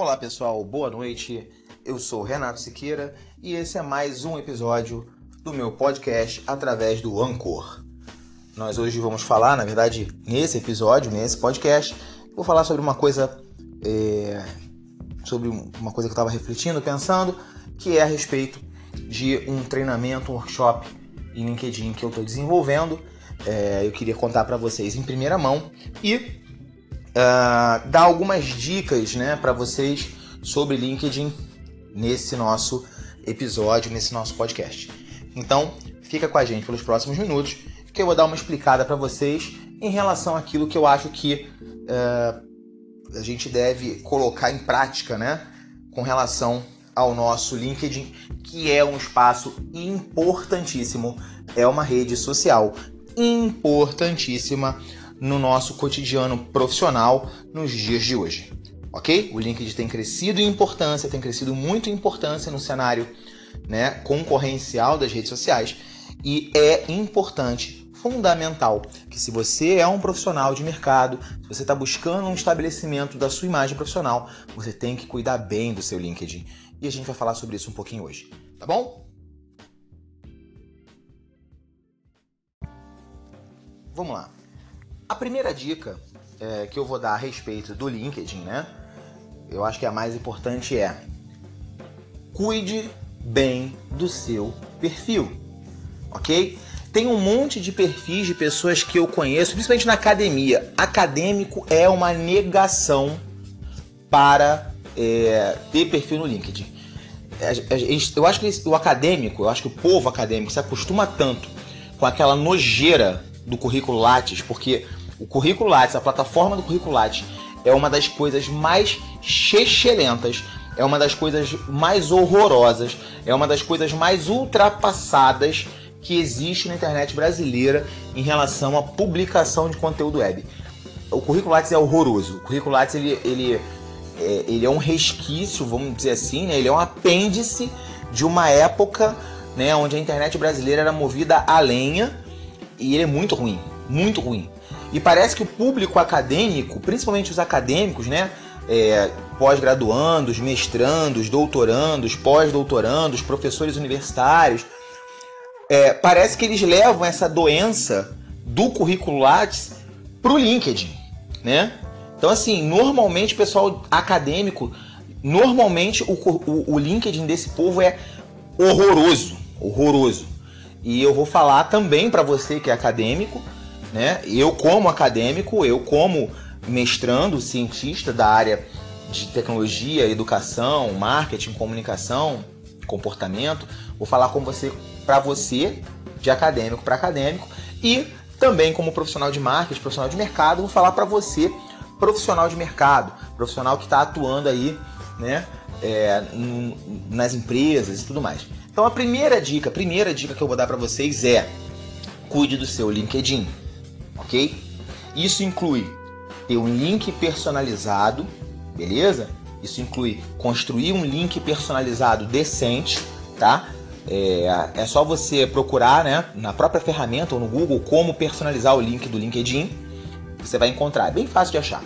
Olá pessoal, boa noite. Eu sou Renato Siqueira e esse é mais um episódio do meu podcast através do Anchor. Nós hoje vamos falar, na verdade, nesse episódio, nesse podcast, vou falar sobre uma coisa, é, sobre uma coisa que eu estava refletindo, pensando, que é a respeito de um treinamento, um workshop em LinkedIn que eu estou desenvolvendo. É, eu queria contar para vocês em primeira mão e uh, dar algumas dicas, né, para vocês sobre LinkedIn nesse nosso episódio, nesse nosso podcast. Então, fica com a gente pelos próximos minutos, que eu vou dar uma explicada para vocês em relação àquilo que eu acho que uh, a gente deve colocar em prática, né, com relação ao nosso LinkedIn, que é um espaço importantíssimo, é uma rede social importantíssima no nosso cotidiano profissional nos dias de hoje. Ok? O LinkedIn tem crescido em importância, tem crescido muito em importância no cenário né, concorrencial das redes sociais e é importante, fundamental, que se você é um profissional de mercado, se você está buscando um estabelecimento da sua imagem profissional, você tem que cuidar bem do seu LinkedIn. E a gente vai falar sobre isso um pouquinho hoje, tá bom? Vamos lá. A primeira dica é, que eu vou dar a respeito do LinkedIn, né? Eu acho que a mais importante é cuide bem do seu perfil, ok? Tem um monte de perfis de pessoas que eu conheço, principalmente na academia. Acadêmico é uma negação para é, ter perfil no LinkedIn. Eu acho que o acadêmico, eu acho que o povo acadêmico se acostuma tanto com aquela nojeira do currículo Lattes, porque o currículo Lattes, a plataforma do currículo Lattes, é uma das coisas mais chechelentas, é uma das coisas mais horrorosas, é uma das coisas mais ultrapassadas que existe na internet brasileira em relação à publicação de conteúdo web. O currículo Lattes é horroroso. O currículo Lattes ele, ele, é, ele é um resquício, vamos dizer assim, né? ele é um apêndice de uma época né, onde a internet brasileira era movida a lenha e ele é muito ruim, muito ruim. E parece que o público acadêmico, principalmente os acadêmicos, né? É, pós-graduandos, mestrandos, doutorandos, pós-doutorandos, professores universitários, é, parece que eles levam essa doença do currículo Lattes pro LinkedIn, né? Então, assim, normalmente o pessoal acadêmico, normalmente o, o, o LinkedIn desse povo é horroroso, horroroso. E eu vou falar também para você que é acadêmico, né? Eu como acadêmico, eu como mestrando, cientista da área de tecnologia, educação, marketing, comunicação, comportamento, vou falar com você para você de acadêmico para acadêmico e também como profissional de marketing, profissional de mercado, vou falar para você profissional de mercado, profissional que está atuando aí, né, é, nas empresas e tudo mais. Então a primeira dica, a primeira dica que eu vou dar para vocês é cuide do seu LinkedIn, ok? Isso inclui ter um link personalizado, beleza? Isso inclui construir um link personalizado decente, tá? É, é só você procurar, né, na própria ferramenta ou no Google como personalizar o link do LinkedIn. Você vai encontrar, é bem fácil de achar.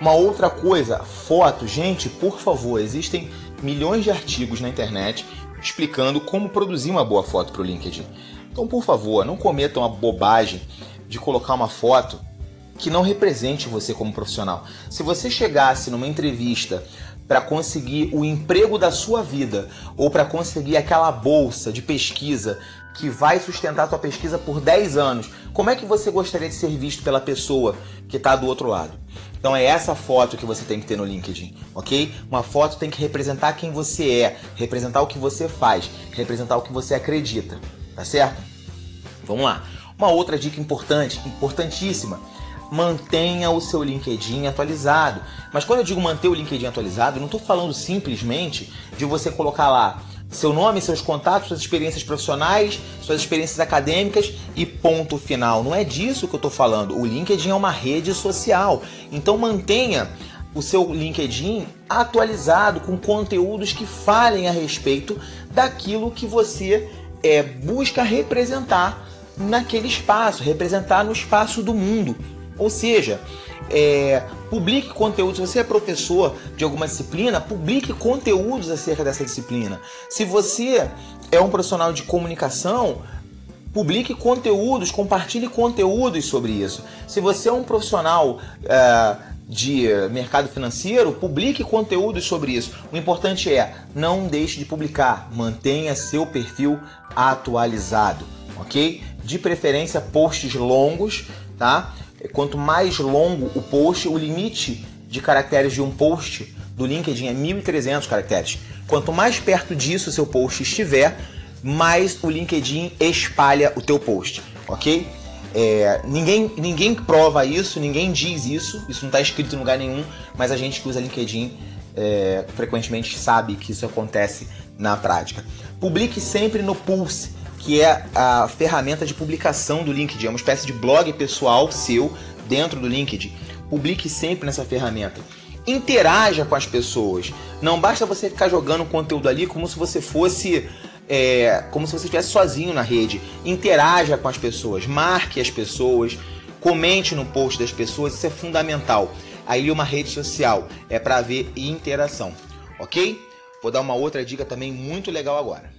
Uma outra coisa, foto, gente, por favor, existem milhões de artigos na internet explicando como produzir uma boa foto para o LinkedIn. Então, por favor, não cometam a bobagem de colocar uma foto que não represente você como profissional. Se você chegasse numa entrevista para conseguir o emprego da sua vida ou para conseguir aquela bolsa de pesquisa que vai sustentar a sua pesquisa por 10 anos, como é que você gostaria de ser visto pela pessoa que está do outro lado? Então é essa foto que você tem que ter no LinkedIn, ok? Uma foto tem que representar quem você é, representar o que você faz, representar o que você acredita, tá certo? Vamos lá. Uma outra dica importante, importantíssima, mantenha o seu LinkedIn atualizado. Mas quando eu digo manter o LinkedIn atualizado, eu não estou falando simplesmente de você colocar lá seu nome, seus contatos, suas experiências profissionais, suas experiências acadêmicas e ponto final. Não é disso que eu estou falando. O LinkedIn é uma rede social. Então mantenha o seu LinkedIn atualizado com conteúdos que falem a respeito daquilo que você é, busca representar naquele espaço, representar no espaço do mundo. Ou seja, é, publique conteúdos. Se você é professor de alguma disciplina, publique conteúdos acerca dessa disciplina. Se você é um profissional de comunicação, publique conteúdos, compartilhe conteúdos sobre isso. Se você é um profissional é, de mercado financeiro, publique conteúdos sobre isso. O importante é não deixe de publicar, mantenha seu perfil atualizado, ok? De preferência posts longos, tá? Quanto mais longo o post, o limite de caracteres de um post do LinkedIn é 1.300 caracteres. Quanto mais perto disso seu post estiver, mais o LinkedIn espalha o teu post, ok? É, ninguém, ninguém prova isso, ninguém diz isso, isso não está escrito em lugar nenhum, mas a gente que usa LinkedIn é, frequentemente sabe que isso acontece na prática. Publique sempre no Pulse, que é a ferramenta de publicação do LinkedIn, é uma espécie de blog pessoal seu dentro do LinkedIn. Publique sempre nessa ferramenta. Interaja com as pessoas. Não basta você ficar jogando conteúdo ali como se você fosse é, como se você estivesse sozinho na rede. Interaja com as pessoas, marque as pessoas, comente no post das pessoas, isso é fundamental. Aí uma rede social é para ver interação, ok? Vou dar uma outra dica também muito legal agora.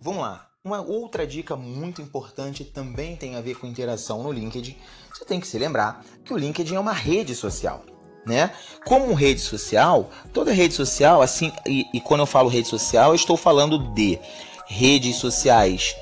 Vamos lá. Uma outra dica muito importante também tem a ver com interação no LinkedIn. Você tem que se lembrar que o LinkedIn é uma rede social né? Como rede social, toda rede social, assim, e, e quando eu falo rede social, eu estou falando de redes sociais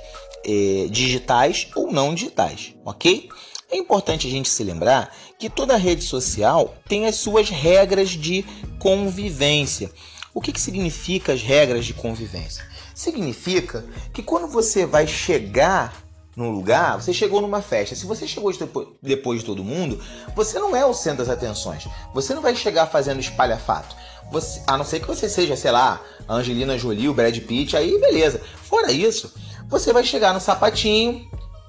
é, digitais ou não digitais, ok? É importante a gente se lembrar que toda rede social tem as suas regras de convivência. O que, que significa as regras de convivência? Significa que quando você vai chegar num lugar, você chegou numa festa. Se você chegou depois de todo mundo, você não é o centro das atenções. Você não vai chegar fazendo espalhafato. Você, a não ser que você seja, sei lá, Angelina Jolie, o Brad Pitt, aí beleza. Fora isso, você vai chegar no sapatinho,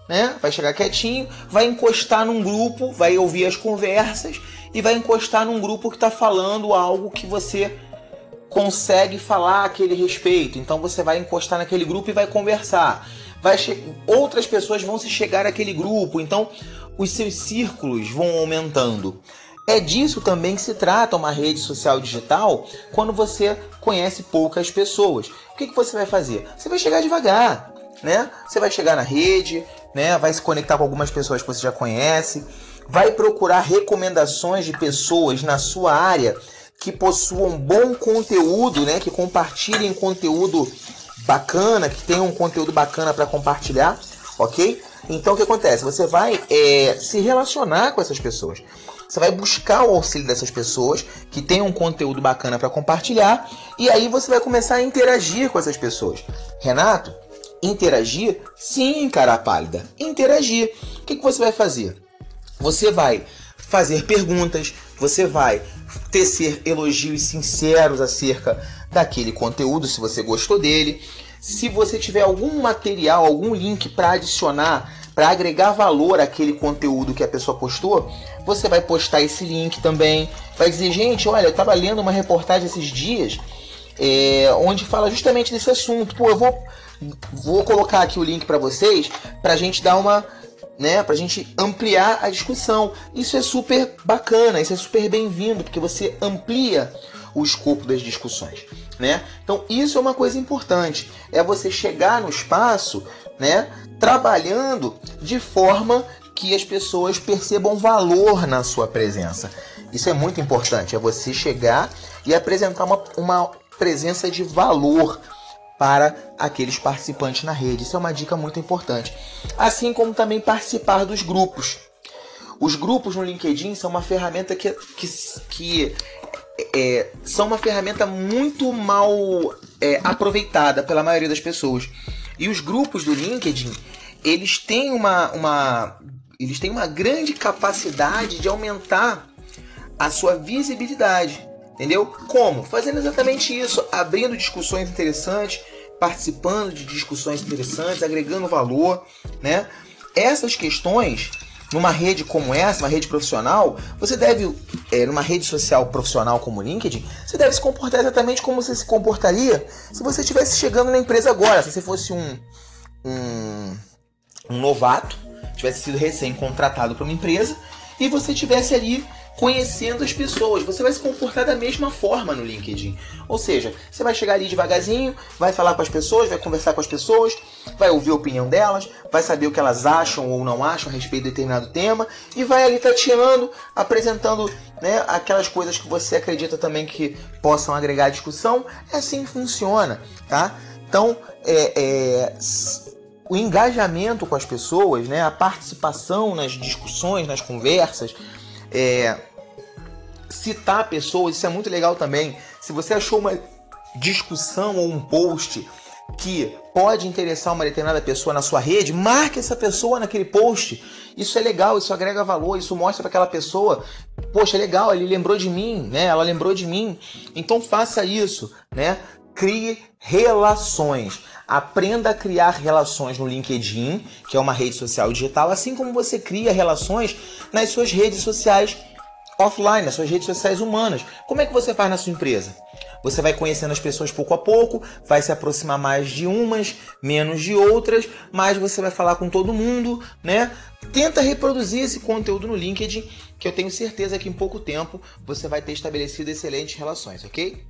né? Vai chegar quietinho, vai encostar num grupo, vai ouvir as conversas e vai encostar num grupo que está falando algo que você consegue falar aquele respeito. Então você vai encostar naquele grupo e vai conversar vai outras pessoas vão se chegar àquele grupo, então os seus círculos vão aumentando. É disso também que se trata uma rede social digital quando você conhece poucas pessoas. O que, que você vai fazer? Você vai chegar devagar, né? Você vai chegar na rede, né? Vai se conectar com algumas pessoas que você já conhece, vai procurar recomendações de pessoas na sua área que possuam bom conteúdo, né? Que compartilhem conteúdo bacana, que tem um conteúdo bacana para compartilhar, ok? Então o que acontece? Você vai é, se relacionar com essas pessoas. Você vai buscar o auxílio dessas pessoas que tem um conteúdo bacana para compartilhar e aí você vai começar a interagir com essas pessoas. Renato, interagir? Sim, cara pálida. Interagir. O que, que você vai fazer? Você vai fazer perguntas, você vai tecer elogios sinceros acerca daquele conteúdo, se você gostou dele. Se você tiver algum material, algum link para adicionar, para agregar valor àquele conteúdo que a pessoa postou, você vai postar esse link também. Vai dizer, gente, olha, eu estava lendo uma reportagem esses dias é, onde fala justamente desse assunto. Pô, eu vou, vou colocar aqui o link para vocês para a gente dar uma né, pra gente ampliar a discussão. Isso é super bacana, isso é super bem-vindo, porque você amplia o escopo das discussões, né? Então, isso é uma coisa importante, é você chegar no espaço, né, trabalhando de forma que as pessoas percebam valor na sua presença. Isso é muito importante, é você chegar e apresentar uma, uma presença de valor para aqueles participantes na rede. Isso é uma dica muito importante. Assim como também participar dos grupos. Os grupos no LinkedIn são uma ferramenta que, que, que é, são uma ferramenta muito mal é, aproveitada pela maioria das pessoas. E os grupos do LinkedIn, eles têm uma, uma, eles têm uma grande capacidade de aumentar a sua visibilidade. Entendeu? Como? Fazendo exatamente isso, abrindo discussões interessantes, participando de discussões interessantes, agregando valor, né? Essas questões numa rede como essa, uma rede profissional, você deve, é, numa rede social profissional como o LinkedIn, você deve se comportar exatamente como você se comportaria se você estivesse chegando na empresa agora, se você fosse um, um, um novato, tivesse sido recém-contratado para uma empresa e você tivesse ali conhecendo as pessoas. Você vai se comportar da mesma forma no LinkedIn. Ou seja, você vai chegar ali devagarzinho, vai falar com as pessoas, vai conversar com as pessoas, vai ouvir a opinião delas, vai saber o que elas acham ou não acham a respeito de determinado tema e vai ali tateando, apresentando né, aquelas coisas que você acredita também que possam agregar discussão. É assim que funciona, tá? Então, é, é, o engajamento com as pessoas, né, a participação nas discussões, nas conversas, é, citar pessoas, isso é muito legal também. Se você achou uma discussão ou um post que pode interessar uma determinada pessoa na sua rede, marque essa pessoa naquele post. Isso é legal, isso agrega valor, isso mostra para aquela pessoa, poxa, é legal, ele lembrou de mim, né? Ela lembrou de mim. Então faça isso, né? Crie relações. Aprenda a criar relações no LinkedIn, que é uma rede social digital, assim como você cria relações nas suas redes sociais offline, nas suas redes sociais humanas. Como é que você faz na sua empresa? Você vai conhecendo as pessoas pouco a pouco, vai se aproximar mais de umas, menos de outras, mas você vai falar com todo mundo, né? Tenta reproduzir esse conteúdo no LinkedIn, que eu tenho certeza que em pouco tempo você vai ter estabelecido excelentes relações, ok?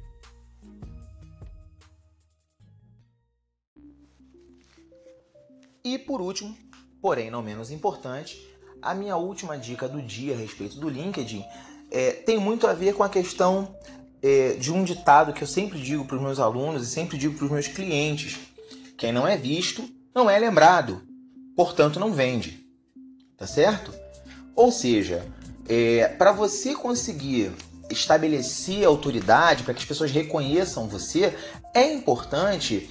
E por último, porém não menos importante, a minha última dica do dia a respeito do LinkedIn é, tem muito a ver com a questão é, de um ditado que eu sempre digo para os meus alunos e sempre digo para os meus clientes: quem não é visto não é lembrado, portanto não vende. Tá certo? Ou seja, é, para você conseguir estabelecer autoridade, para que as pessoas reconheçam você, é importante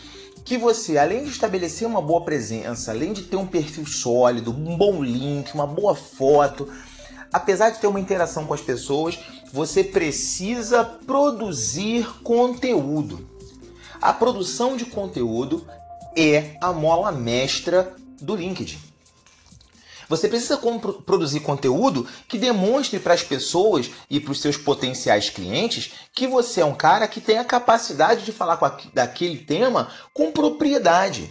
que você, além de estabelecer uma boa presença, além de ter um perfil sólido, um bom link, uma boa foto, apesar de ter uma interação com as pessoas, você precisa produzir conteúdo. A produção de conteúdo é a mola mestra do LinkedIn. Você precisa produzir conteúdo que demonstre para as pessoas e para os seus potenciais clientes que você é um cara que tem a capacidade de falar a, daquele tema com propriedade.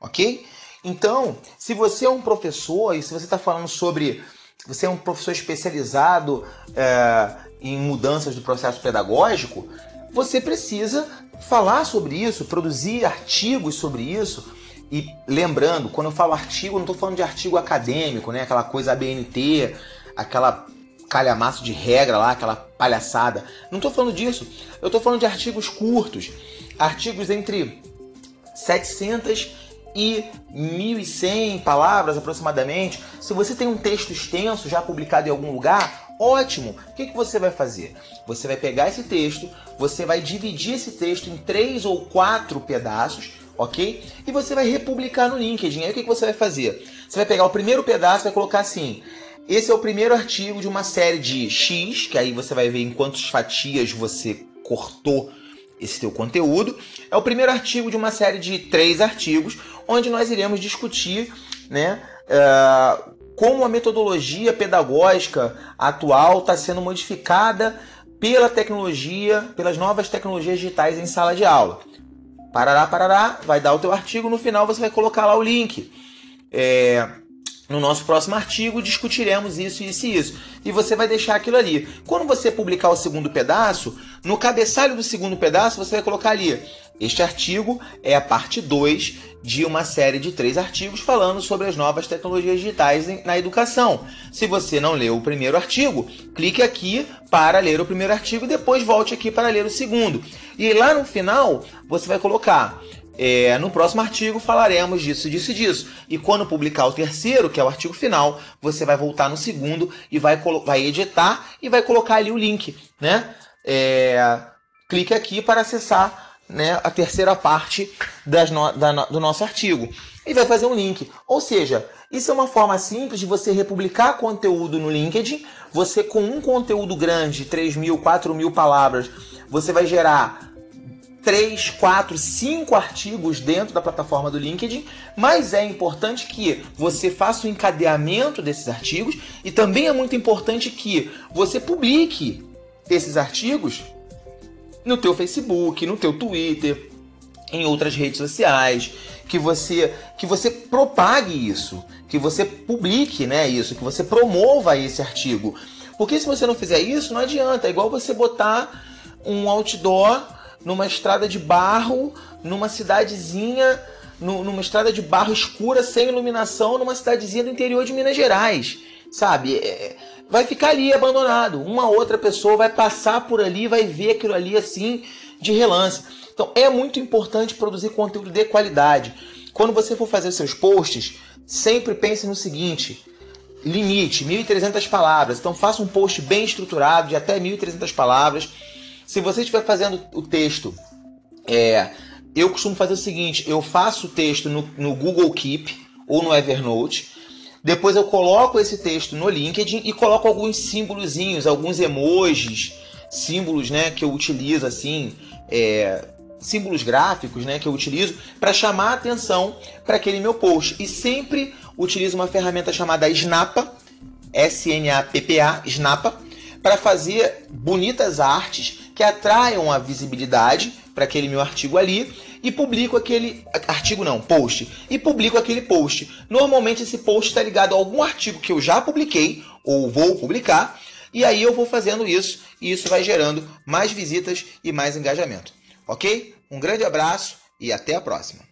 Ok? Então, se você é um professor e se você está falando sobre. Você é um professor especializado é, em mudanças do processo pedagógico, você precisa falar sobre isso, produzir artigos sobre isso, e lembrando, quando eu falo artigo, eu não estou falando de artigo acadêmico, né? Aquela coisa ABNT, aquela calhamaço de regra lá, aquela palhaçada. Não estou falando disso. Eu estou falando de artigos curtos, artigos entre 700 e 1100 palavras aproximadamente. Se você tem um texto extenso já publicado em algum lugar, ótimo. O que, que você vai fazer? Você vai pegar esse texto, você vai dividir esse texto em três ou quatro pedaços ok? E você vai republicar no LinkedIn. Aí o que, você vai fazer? Você vai pegar o primeiro pedaço e vai colocar assim. Esse é o primeiro artigo de uma série de X, que aí você vai ver em quantas fatias você cortou esse teu conteúdo. É o primeiro artigo de uma série de três artigos, onde nós iremos discutir, né? Uh, como a metodologia pedagógica atual está sendo modificada pela tecnologia, pelas novas tecnologias digitais em sala de aula. Parará, parará, vai dar o teu artigo, no final você vai colocar lá o link. É, no nosso próximo artigo discutiremos isso, isso e isso. E você vai deixar aquilo ali. Quando você publicar o segundo pedaço, no cabeçalho do segundo pedaço você vai colocar ali este artigo é a parte 2 de uma série de três artigos falando sobre as novas tecnologias digitais na educação. Se você não leu o primeiro artigo, clique aqui para ler o primeiro artigo e depois volte aqui para ler o segundo. E lá no final você vai colocar. É, no próximo artigo falaremos disso, disso e disso. E quando publicar o terceiro, que é o artigo final, você vai voltar no segundo e vai, vai editar e vai colocar ali o link, né? É, clique aqui para acessar né, a terceira parte no, da, do nosso artigo. E vai fazer um link. Ou seja, isso é uma forma simples de você republicar conteúdo no LinkedIn. Você, com um conteúdo grande, 3 mil, 4 mil palavras, você vai gerar 3, 4, 5 artigos dentro da plataforma do LinkedIn, mas é importante que você faça o encadeamento desses artigos e também é muito importante que você publique esses artigos no teu Facebook, no teu Twitter, em outras redes sociais, que você que você propague isso, que você publique, né, isso, que você promova esse artigo. Porque se você não fizer isso, não adianta, é igual você botar um outdoor numa estrada de barro, numa cidadezinha, numa estrada de barro escura sem iluminação, numa cidadezinha do interior de Minas Gerais, sabe? É, vai ficar ali abandonado. Uma outra pessoa vai passar por ali, vai ver aquilo ali assim de relance. Então é muito importante produzir conteúdo de qualidade. Quando você for fazer seus posts, sempre pense no seguinte: limite 1.300 palavras. Então faça um post bem estruturado de até 1.300 palavras. Se você estiver fazendo o texto, é, eu costumo fazer o seguinte: eu faço o texto no, no Google Keep ou no Evernote. Depois eu coloco esse texto no LinkedIn e coloco alguns símbolozinhos, alguns emojis, símbolos, né, que eu utilizo assim, é, símbolos gráficos, né, que eu utilizo para chamar a atenção para aquele meu post. E sempre utilizo uma ferramenta chamada Snappa, S-N-A-P-P-A, Snappa, para fazer bonitas artes que atraiam a visibilidade para aquele meu artigo ali e publico aquele artigo não, post, e publico aquele post. Normalmente esse post está ligado a algum artigo que eu já publiquei ou vou publicar, e aí eu vou fazendo isso e isso vai gerando mais visitas e mais engajamento. OK? Um grande abraço e até a próxima.